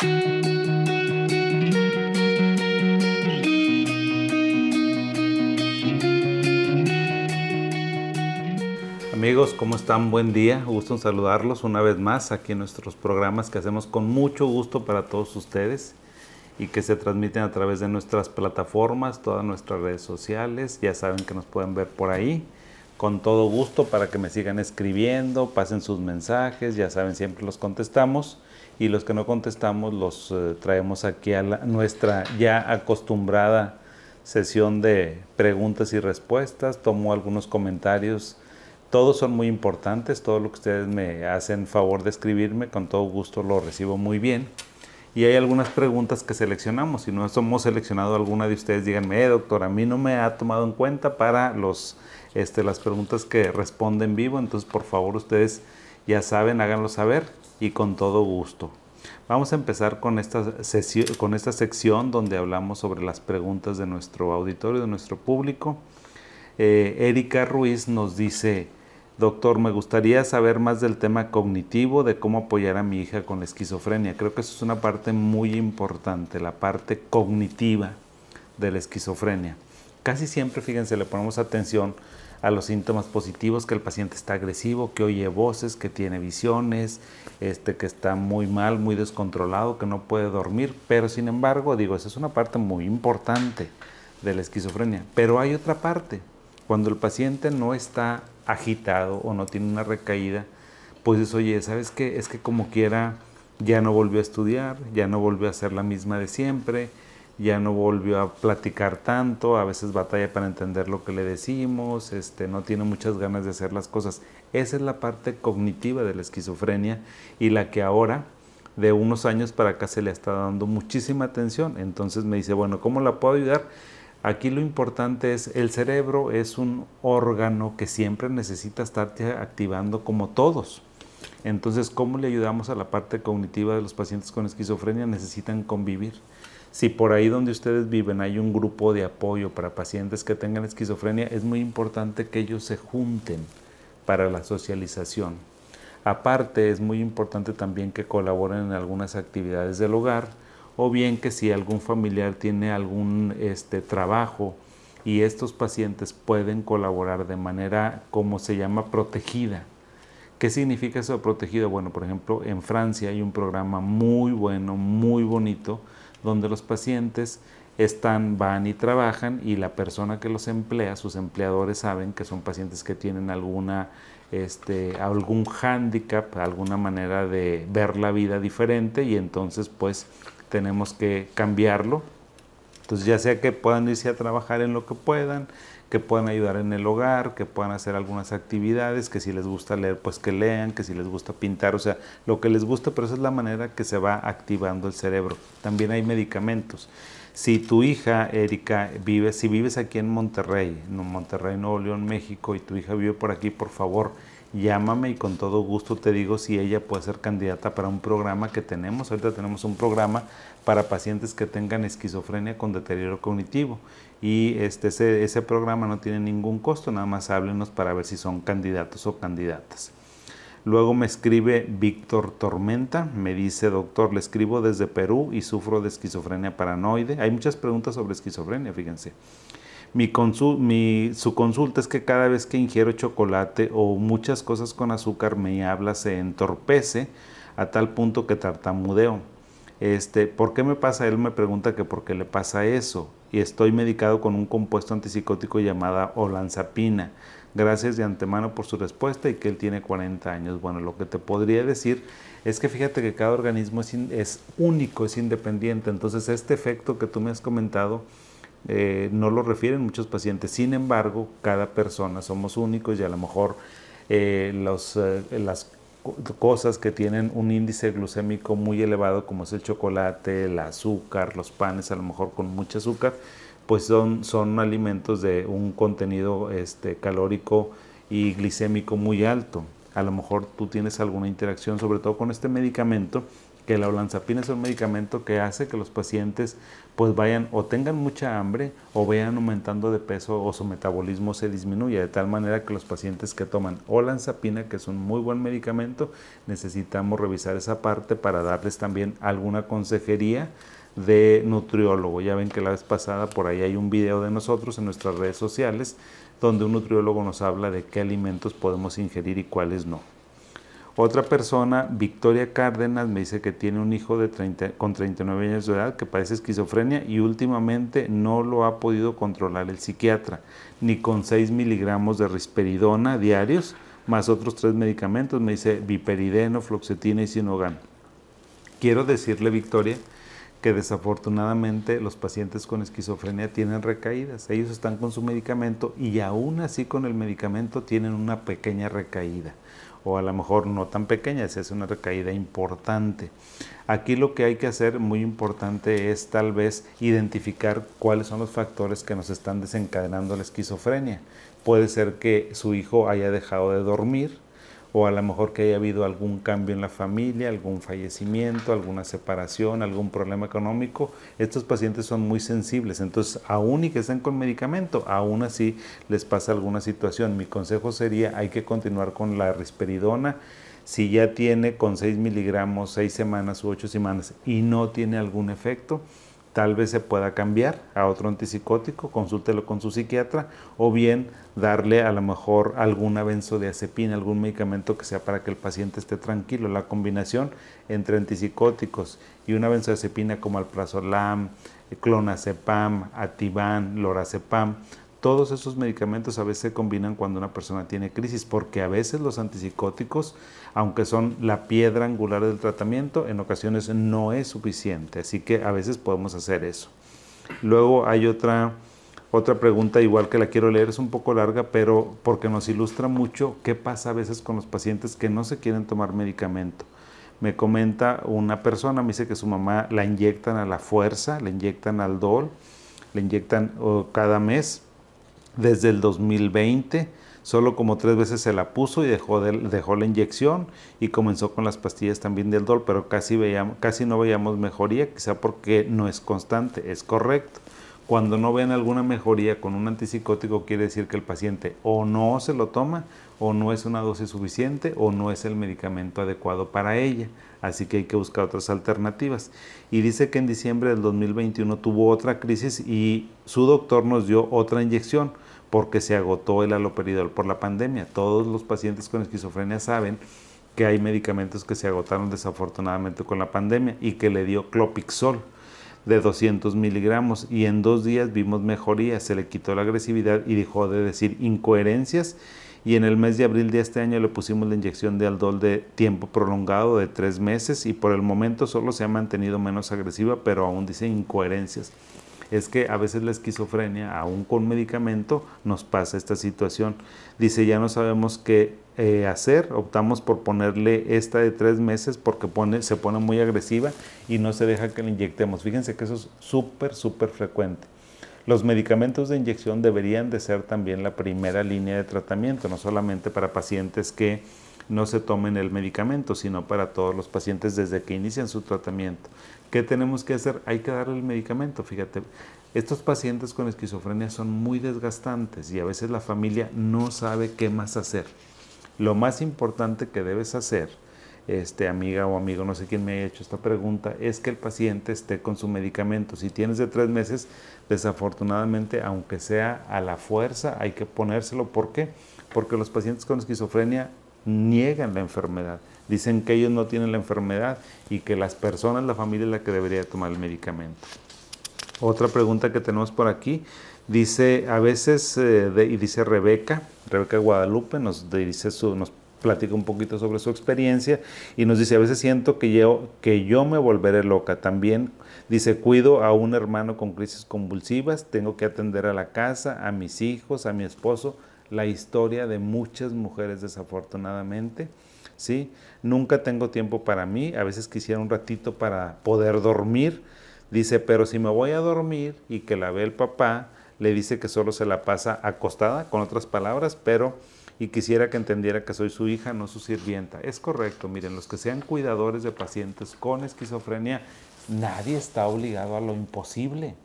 Amigos, ¿cómo están? Buen día. Gusto en saludarlos una vez más aquí en nuestros programas que hacemos con mucho gusto para todos ustedes y que se transmiten a través de nuestras plataformas, todas nuestras redes sociales. Ya saben que nos pueden ver por ahí. Con todo gusto para que me sigan escribiendo, pasen sus mensajes, ya saben, siempre los contestamos y los que no contestamos los eh, traemos aquí a nuestra ya acostumbrada sesión de preguntas y respuestas. Tomo algunos comentarios todos son muy importantes, todo lo que ustedes me hacen favor de escribirme, con todo gusto lo recibo muy bien. Y hay algunas preguntas que seleccionamos. Si no hemos seleccionado alguna de ustedes, díganme, eh, doctor, a mí no me ha tomado en cuenta para los, este, las preguntas que responden vivo. Entonces, por favor, ustedes ya saben, háganlo saber y con todo gusto. Vamos a empezar con esta, con esta sección donde hablamos sobre las preguntas de nuestro auditorio, de nuestro público. Eh, Erika Ruiz nos dice, Doctor, me gustaría saber más del tema cognitivo, de cómo apoyar a mi hija con la esquizofrenia. Creo que eso es una parte muy importante, la parte cognitiva de la esquizofrenia. Casi siempre, fíjense, le ponemos atención a los síntomas positivos, que el paciente está agresivo, que oye voces, que tiene visiones, este, que está muy mal, muy descontrolado, que no puede dormir. Pero sin embargo, digo, esa es una parte muy importante de la esquizofrenia. Pero hay otra parte, cuando el paciente no está agitado o no tiene una recaída, pues dices, oye, ¿sabes qué? Es que como quiera ya no volvió a estudiar, ya no volvió a ser la misma de siempre, ya no volvió a platicar tanto, a veces batalla para entender lo que le decimos, este, no tiene muchas ganas de hacer las cosas. Esa es la parte cognitiva de la esquizofrenia y la que ahora, de unos años para acá, se le está dando muchísima atención. Entonces me dice, bueno, ¿cómo la puedo ayudar? Aquí lo importante es, el cerebro es un órgano que siempre necesita estar activando como todos. Entonces, ¿cómo le ayudamos a la parte cognitiva de los pacientes con esquizofrenia? Necesitan convivir. Si por ahí donde ustedes viven hay un grupo de apoyo para pacientes que tengan esquizofrenia, es muy importante que ellos se junten para la socialización. Aparte, es muy importante también que colaboren en algunas actividades del hogar, o bien que si algún familiar tiene algún este, trabajo y estos pacientes pueden colaborar de manera, como se llama, protegida. ¿Qué significa eso de protegido? Bueno, por ejemplo, en Francia hay un programa muy bueno, muy bonito, donde los pacientes están, van y trabajan y la persona que los emplea, sus empleadores saben que son pacientes que tienen alguna, este, algún hándicap, alguna manera de ver la vida diferente y entonces pues tenemos que cambiarlo. Entonces ya sea que puedan irse a trabajar en lo que puedan, que puedan ayudar en el hogar, que puedan hacer algunas actividades, que si les gusta leer, pues que lean, que si les gusta pintar, o sea, lo que les gusta, pero esa es la manera que se va activando el cerebro. También hay medicamentos. Si tu hija, Erika, vive, si vives aquí en Monterrey, en Monterrey, Nuevo León, México, y tu hija vive por aquí, por favor, llámame y con todo gusto te digo si ella puede ser candidata para un programa que tenemos. Ahorita tenemos un programa para pacientes que tengan esquizofrenia con deterioro cognitivo y este, ese, ese programa no tiene ningún costo, nada más háblenos para ver si son candidatos o candidatas. Luego me escribe Víctor Tormenta, me dice, doctor, le escribo desde Perú y sufro de esquizofrenia paranoide. Hay muchas preguntas sobre esquizofrenia, fíjense. Mi, su consulta es que cada vez que ingiero chocolate o muchas cosas con azúcar, me habla, se entorpece a tal punto que tartamudeo. Este, ¿Por qué me pasa? Él me pregunta que por qué le pasa eso. Y estoy medicado con un compuesto antipsicótico llamado olanzapina. Gracias de antemano por su respuesta y que él tiene 40 años. Bueno, lo que te podría decir es que fíjate que cada organismo es único, es independiente. Entonces, este efecto que tú me has comentado, eh, no lo refieren muchos pacientes. Sin embargo, cada persona somos únicos y a lo mejor eh, eh, las cosas que tienen un índice glucémico muy elevado, como es el chocolate, el azúcar, los panes, a lo mejor con mucho azúcar, pues son, son alimentos de un contenido este, calórico y glicémico muy alto. A lo mejor tú tienes alguna interacción, sobre todo con este medicamento, que la olanzapina es un medicamento que hace que los pacientes pues vayan o tengan mucha hambre o vayan aumentando de peso o su metabolismo se disminuya, de tal manera que los pacientes que toman olanzapina, que es un muy buen medicamento, necesitamos revisar esa parte para darles también alguna consejería de nutriólogo. Ya ven que la vez pasada por ahí hay un video de nosotros en nuestras redes sociales donde un nutriólogo nos habla de qué alimentos podemos ingerir y cuáles no. Otra persona, Victoria Cárdenas, me dice que tiene un hijo de 30, con 39 años de edad que padece esquizofrenia y últimamente no lo ha podido controlar el psiquiatra, ni con 6 miligramos de risperidona diarios, más otros tres medicamentos, me dice viperideno, floxetina y sinogan. Quiero decirle, Victoria, que desafortunadamente los pacientes con esquizofrenia tienen recaídas. Ellos están con su medicamento y aún así con el medicamento tienen una pequeña recaída o a lo mejor no tan pequeña, si es una recaída importante. Aquí lo que hay que hacer muy importante es tal vez identificar cuáles son los factores que nos están desencadenando la esquizofrenia. Puede ser que su hijo haya dejado de dormir, o a lo mejor que haya habido algún cambio en la familia, algún fallecimiento, alguna separación, algún problema económico. Estos pacientes son muy sensibles, entonces aún y que estén con medicamento, aún así les pasa alguna situación. Mi consejo sería hay que continuar con la risperidona. Si ya tiene con 6 miligramos 6 semanas u 8 semanas y no tiene algún efecto, tal vez se pueda cambiar a otro antipsicótico, consúltelo con su psiquiatra, o bien darle a lo mejor alguna benzodiazepina, algún medicamento que sea para que el paciente esté tranquilo. La combinación entre antipsicóticos y una benzodiazepina como alprazolam, clonazepam, ativan, lorazepam, todos esos medicamentos a veces se combinan cuando una persona tiene crisis, porque a veces los antipsicóticos, aunque son la piedra angular del tratamiento, en ocasiones no es suficiente. Así que a veces podemos hacer eso. Luego hay otra, otra pregunta, igual que la quiero leer, es un poco larga, pero porque nos ilustra mucho qué pasa a veces con los pacientes que no se quieren tomar medicamento. Me comenta una persona, me dice que su mamá la inyectan a la fuerza, le inyectan al DOL, le inyectan cada mes desde el 2020. Solo como tres veces se la puso y dejó, dejó la inyección y comenzó con las pastillas también del DOL, pero casi, veíamos, casi no veíamos mejoría, quizá porque no es constante, es correcto. Cuando no ven alguna mejoría con un antipsicótico quiere decir que el paciente o no se lo toma o no es una dosis suficiente o no es el medicamento adecuado para ella. Así que hay que buscar otras alternativas. Y dice que en diciembre del 2021 tuvo otra crisis y su doctor nos dio otra inyección porque se agotó el aloperidol por la pandemia. Todos los pacientes con esquizofrenia saben que hay medicamentos que se agotaron desafortunadamente con la pandemia y que le dio clopixol de 200 miligramos y en dos días vimos mejoría, se le quitó la agresividad y dejó de decir incoherencias y en el mes de abril de este año le pusimos la inyección de aldol de tiempo prolongado de tres meses y por el momento solo se ha mantenido menos agresiva pero aún dice incoherencias es que a veces la esquizofrenia, aún con medicamento, nos pasa esta situación. Dice, ya no sabemos qué eh, hacer, optamos por ponerle esta de tres meses porque se pone muy agresiva y no se deja que la inyectemos. Fíjense que eso es súper, súper frecuente. Los medicamentos de inyección deberían de ser también la primera línea de tratamiento, no solamente para pacientes que no se tomen el medicamento, sino para todos los pacientes desde que inician su tratamiento. ¿Qué tenemos que hacer? Hay que darle el medicamento. Fíjate, estos pacientes con esquizofrenia son muy desgastantes y a veces la familia no sabe qué más hacer. Lo más importante que debes hacer, este, amiga o amigo, no sé quién me ha hecho esta pregunta, es que el paciente esté con su medicamento. Si tienes de tres meses, desafortunadamente, aunque sea a la fuerza, hay que ponérselo. ¿Por qué? Porque los pacientes con esquizofrenia niegan la enfermedad. Dicen que ellos no tienen la enfermedad y que las personas, la familia es la que debería tomar el medicamento. Otra pregunta que tenemos por aquí, dice a veces, eh, y dice Rebeca, Rebeca Guadalupe, nos, dice su, nos platica un poquito sobre su experiencia y nos dice, a veces siento que yo, que yo me volveré loca. También dice, cuido a un hermano con crisis convulsivas, tengo que atender a la casa, a mis hijos, a mi esposo, la historia de muchas mujeres desafortunadamente. ¿Sí? Nunca tengo tiempo para mí, a veces quisiera un ratito para poder dormir. Dice, pero si me voy a dormir y que la ve el papá, le dice que solo se la pasa acostada, con otras palabras, pero y quisiera que entendiera que soy su hija, no su sirvienta. Es correcto, miren, los que sean cuidadores de pacientes con esquizofrenia, nadie está obligado a lo imposible.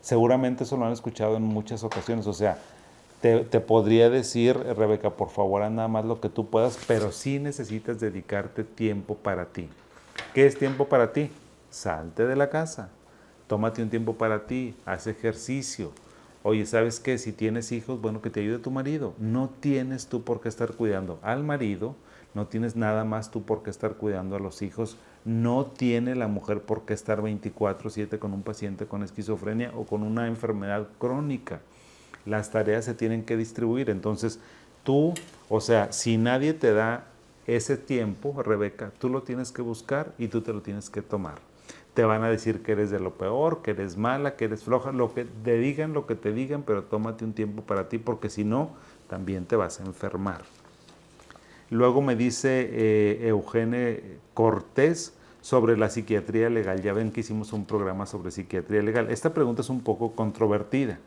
Seguramente eso lo han escuchado en muchas ocasiones, o sea, te, podría decir, Rebeca, por favor, haz nada más lo que tú puedas, pero sí necesitas dedicarte tiempo para ti. ¿Qué es tiempo para ti? Salte de la casa, tómate un tiempo para ti, haz ejercicio, Oye, ¿sabes qué? Si tienes hijos, bueno, que te ayude tu marido. No tienes tú por qué estar cuidando al marido, no tienes nada más tú por qué estar cuidando a los hijos. No tiene la mujer por qué estar 24/7 con un paciente con esquizofrenia o con una enfermedad crónica. Las tareas se tienen que distribuir. Entonces, tú, o sea, si nadie te da ese tiempo, Rebeca, tú lo tienes que buscar y tú te lo tienes que tomar te van a decir que eres de lo peor, que eres mala, que eres floja, lo que te digan, lo que te digan, pero tómate un tiempo para ti porque si no, también te vas a enfermar. Luego me dice eh, Eugene Cortés sobre la psiquiatría legal. Ya ven que hicimos un programa sobre psiquiatría legal. Esta pregunta es un poco controvertida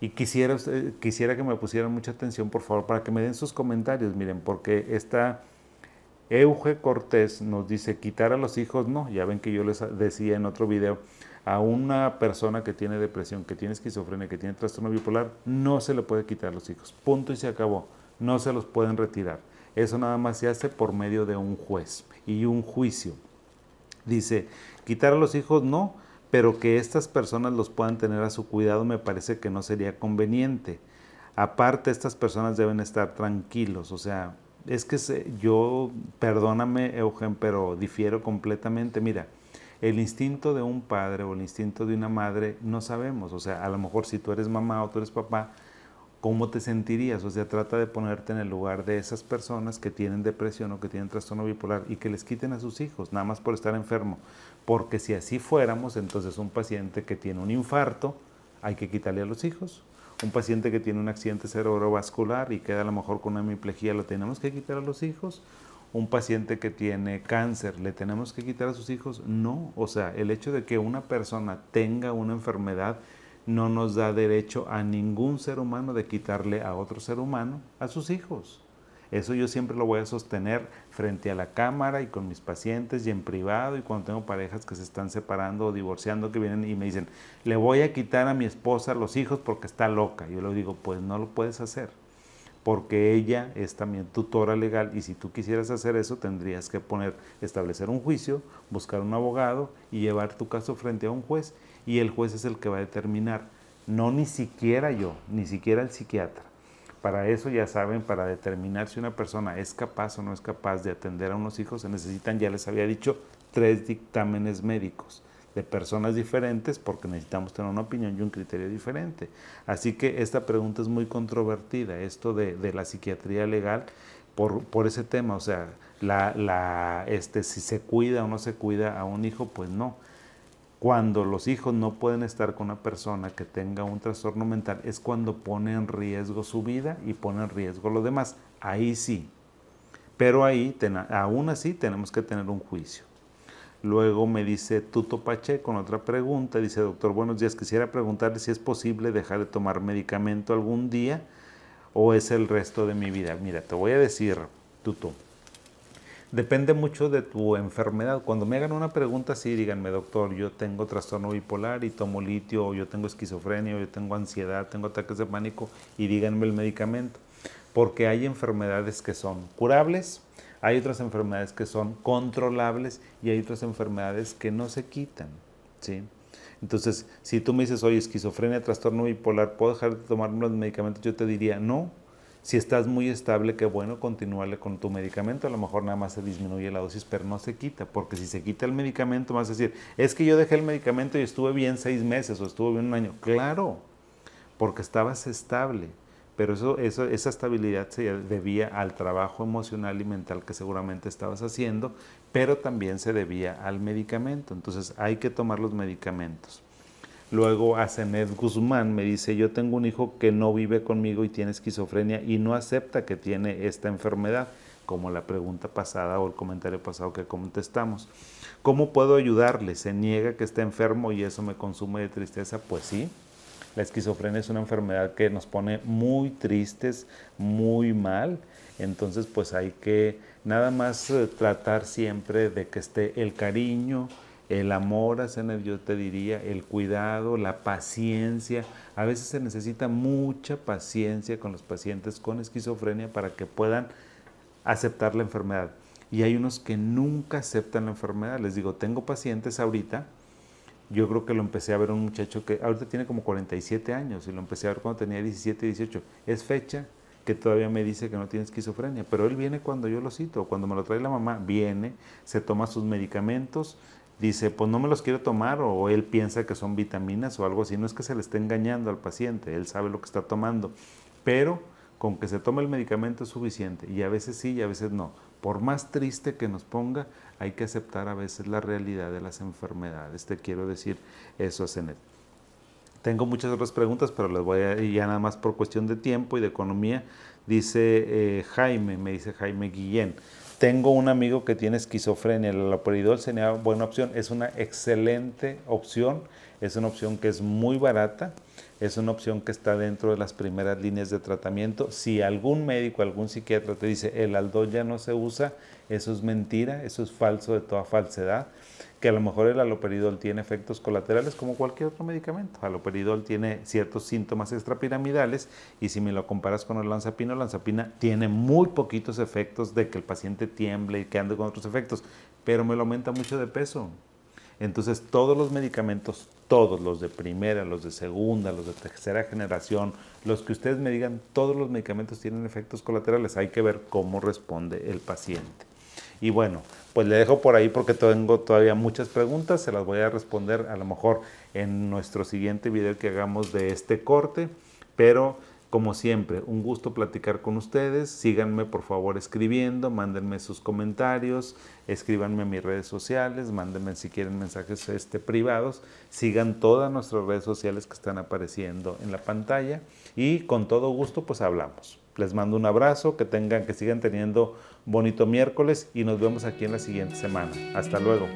y quisiera, quisiera que me pusieran mucha atención, por favor, para que me den sus comentarios. Miren, porque esta Euge Cortés nos dice, quitar a los hijos, no, ya ven que yo les decía en otro video, a una persona que tiene depresión, que tiene esquizofrenia, que tiene trastorno bipolar, no se le puede quitar los hijos. Punto y se acabó. No se los pueden retirar. Eso nada más se hace por medio de un juez y un juicio. Dice, quitar a los hijos no, pero que estas personas los puedan tener a su cuidado me parece que no sería conveniente. Aparte, estas personas deben estar tranquilos, o sea, es que yo, perdóname Eugen, pero difiero completamente. Mira, el instinto de un padre o el instinto de una madre no sabemos. O sea, a lo mejor si tú eres mamá o tú eres papá, ¿cómo te sentirías? O sea, trata de ponerte en el lugar de esas personas que tienen depresión o que tienen trastorno bipolar y que les quiten a sus hijos, nada más por estar enfermo. Porque si así fuéramos, entonces un paciente que tiene un infarto, hay que quitarle a los hijos un paciente que tiene un accidente cerebrovascular y queda a lo mejor con una hemiplegia, ¿lo tenemos que quitar a los hijos? Un paciente que tiene cáncer, ¿le tenemos que quitar a sus hijos? No, o sea, el hecho de que una persona tenga una enfermedad no nos da derecho a ningún ser humano de quitarle a otro ser humano a sus hijos. Eso yo siempre lo voy a sostener frente a la cámara y con mis pacientes y en privado y cuando tengo parejas que se están separando o divorciando que vienen y me dicen, le voy a quitar a mi esposa los hijos porque está loca. Yo le digo, pues no lo puedes hacer porque ella es también tutora legal y si tú quisieras hacer eso tendrías que poner, establecer un juicio, buscar un abogado y llevar tu caso frente a un juez y el juez es el que va a determinar, no ni siquiera yo, ni siquiera el psiquiatra. Para eso ya saben, para determinar si una persona es capaz o no es capaz de atender a unos hijos, se necesitan, ya les había dicho, tres dictámenes médicos de personas diferentes porque necesitamos tener una opinión y un criterio diferente. Así que esta pregunta es muy controvertida, esto de, la psiquiatría legal, por, ese tema, o sea, la, este, si se cuida o no se cuida a un hijo, pues no. Cuando los hijos no pueden estar con una persona que tenga un trastorno mental es cuando pone en riesgo su vida y pone en riesgo lo demás. Ahí sí. Pero ahí, aún así, tenemos que tener un juicio. Luego me dice Tuto Pache con otra pregunta. Dice, doctor, buenos días. Quisiera preguntarle si es posible dejar de tomar medicamento algún día o es el resto de mi vida. Mira, te voy a decir, Tuto, Depende mucho de tu enfermedad. Cuando me hagan una pregunta así, díganme, doctor, yo tengo trastorno bipolar y tomo litio, o yo tengo esquizofrenia, o yo tengo ansiedad, tengo ataques de pánico, y díganme el medicamento. Porque hay enfermedades que son curables, hay otras enfermedades que son controlables y hay otras enfermedades que no se quitan. ¿sí? Entonces, si tú me dices, oye, esquizofrenia, trastorno bipolar, ¿puedo dejar de tomar los medicamentos? Yo te diría, no, si estás muy estable, qué bueno, continúale con tu medicamento. A lo mejor nada más se disminuye la dosis, pero no se quita, porque si se quita el medicamento, vas a decir, es que yo dejé el medicamento y estuve bien seis meses o estuve bien un año. Claro, porque estabas estable. Pero eso, eso, esa estabilidad se debía al trabajo emocional y mental que seguramente estabas haciendo, pero también se debía al medicamento. Entonces hay que tomar los medicamentos. Luego Asenet Guzmán me dice, yo tengo un hijo que no vive conmigo y tiene esquizofrenia y no acepta que tiene esta enfermedad, como la pregunta pasada o el comentario pasado que contestamos. ¿Cómo puedo ayudarle? Se niega que está enfermo y eso me consume de tristeza. Pues sí, La esquizofrenia es una enfermedad que nos pone muy tristes, muy mal. Entonces, pues hay que nada más eh, tratar siempre de que esté el cariño, el amor yo te diría, el cuidado, la paciencia. A veces se necesita mucha paciencia con los pacientes con esquizofrenia para que puedan aceptar la enfermedad. Y hay unos que nunca aceptan la enfermedad. Les digo, tengo pacientes ahorita. Yo creo que lo empecé a ver un muchacho que ahorita tiene como 47 años y lo empecé a ver cuando tenía 17, 18. Es fecha que todavía me dice que no tiene esquizofrenia, pero él viene cuando yo lo cito, cuando me lo trae la mamá, viene, se toma sus medicamentos, dice, pues no me los quiero tomar o él piensa que son vitaminas o algo así. No es que se le esté engañando al paciente, él sabe lo que está tomando, pero con que se tome el medicamento es suficiente y a veces sí y a veces no. Por más triste que nos ponga, hay que aceptar a veces la realidad de las enfermedades. Te quiero decir eso, Zenet. Tengo muchas otras preguntas, pero las voy a ya nada más por cuestión de tiempo y de economía. Dice eh, Jaime, me dice Jaime Guillén. Tengo un amigo que tiene esquizofrenia, el aloperidol sería buena opción, es una excelente opción, es una opción que es muy barata, es una opción que está dentro de las primeras líneas de tratamiento. Si algún médico, algún psiquiatra te dice el aldol ya no se usa, eso es mentira, eso es falso de toda falsedad que a lo mejor el aloperidol tiene efectos colaterales como cualquier otro medicamento. Aloperidol tiene ciertos síntomas extrapiramidales y si me lo comparas con el lanzapina, la lanzapina tiene muy poquitos efectos de que el paciente tiemble y que ande con otros efectos, pero me lo aumenta mucho de peso. Entonces todos los medicamentos, todos los de primera, los de segunda, los de tercera generación, los que ustedes me digan, todos los medicamentos tienen efectos colaterales. Hay que ver cómo responde el paciente. Y bueno, pues le dejo por ahí porque tengo todavía muchas preguntas, se las voy a responder a lo mejor en nuestro siguiente video que hagamos de este corte, pero como siempre, un gusto platicar con ustedes. Síganme por favor escribiendo, mándenme sus comentarios, escríbanme en mis redes sociales, mándenme si quieren mensajes este, privados. Sigan todas nuestras redes sociales que están apareciendo en la pantalla y con todo gusto pues hablamos. Les mando un abrazo, que tengan, que sigan teniendo bonito miércoles y nos vemos aquí en la siguiente semana. Hasta luego.